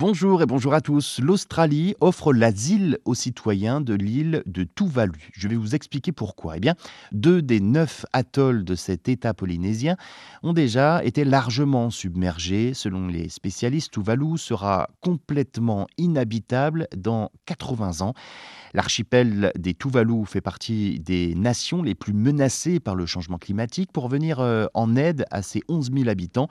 Bonjour et bonjour à tous. L'Australie offre l'asile aux citoyens de l'île de Tuvalu. Je vais vous expliquer pourquoi. Eh bien, deux des neuf atolls de cet État polynésien ont déjà été largement submergés. Selon les spécialistes, Tuvalu sera complètement inhabitable dans 80 ans. L'archipel des Tuvalu fait partie des nations les plus menacées par le changement climatique. Pour venir euh, en aide à ces 11 000 habitants,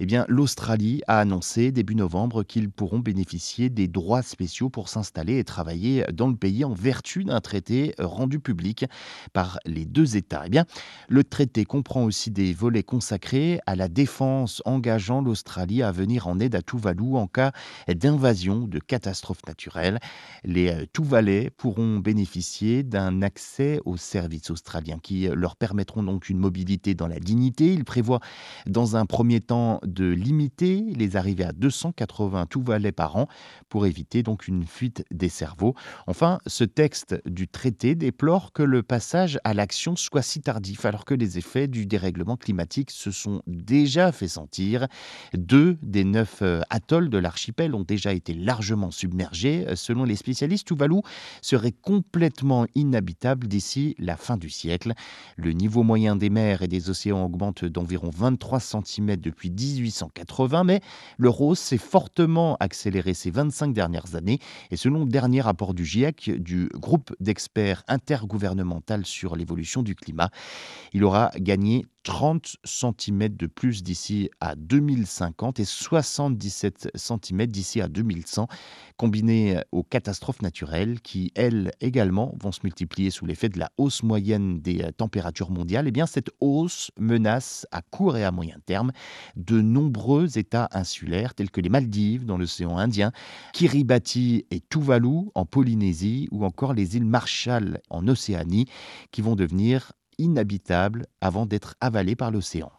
eh bien, l'Australie a annoncé début novembre qu'ils bénéficier des droits spéciaux pour s'installer et travailler dans le pays en vertu d'un traité rendu public par les deux États. Eh bien, le traité comprend aussi des volets consacrés à la défense engageant l'Australie à venir en aide à Tuvalu en cas d'invasion, de catastrophe naturelle. Les euh, Tuvalais pourront bénéficier d'un accès aux services australiens qui leur permettront donc une mobilité dans la dignité. Il prévoit dans un premier temps de limiter les arrivées à 280 Tuvalais par an pour éviter donc une fuite des cerveaux. Enfin, ce texte du traité déplore que le passage à l'action soit si tardif alors que les effets du dérèglement climatique se sont déjà fait sentir. Deux des neuf euh, atolls de l'archipel ont déjà été largement submergés. Selon les spécialistes, Tuvalu serait complètement inhabitable d'ici la fin du siècle. Le niveau moyen des mers et des océans augmente d'environ 23 cm depuis 1880, mais le rose s'est fortement accéléré ces 25 dernières années. Et selon le dernier rapport du GIEC, du groupe d'experts intergouvernemental sur l'évolution du climat, il aura gagné 30 cm de plus d'ici à 2050 et 77 cm d'ici à 2100, combinés aux catastrophes naturelles qui, elles également, vont se multiplier sous l'effet de la hausse moyenne des températures mondiales. Et eh bien, cette hausse menace à court et à moyen terme de nombreux États insulaires tels que les Maldives dans l'océan Indien, Kiribati et Tuvalu en Polynésie ou encore les îles Marshall en Océanie qui vont devenir inhabitable avant d'être avalé par l'océan.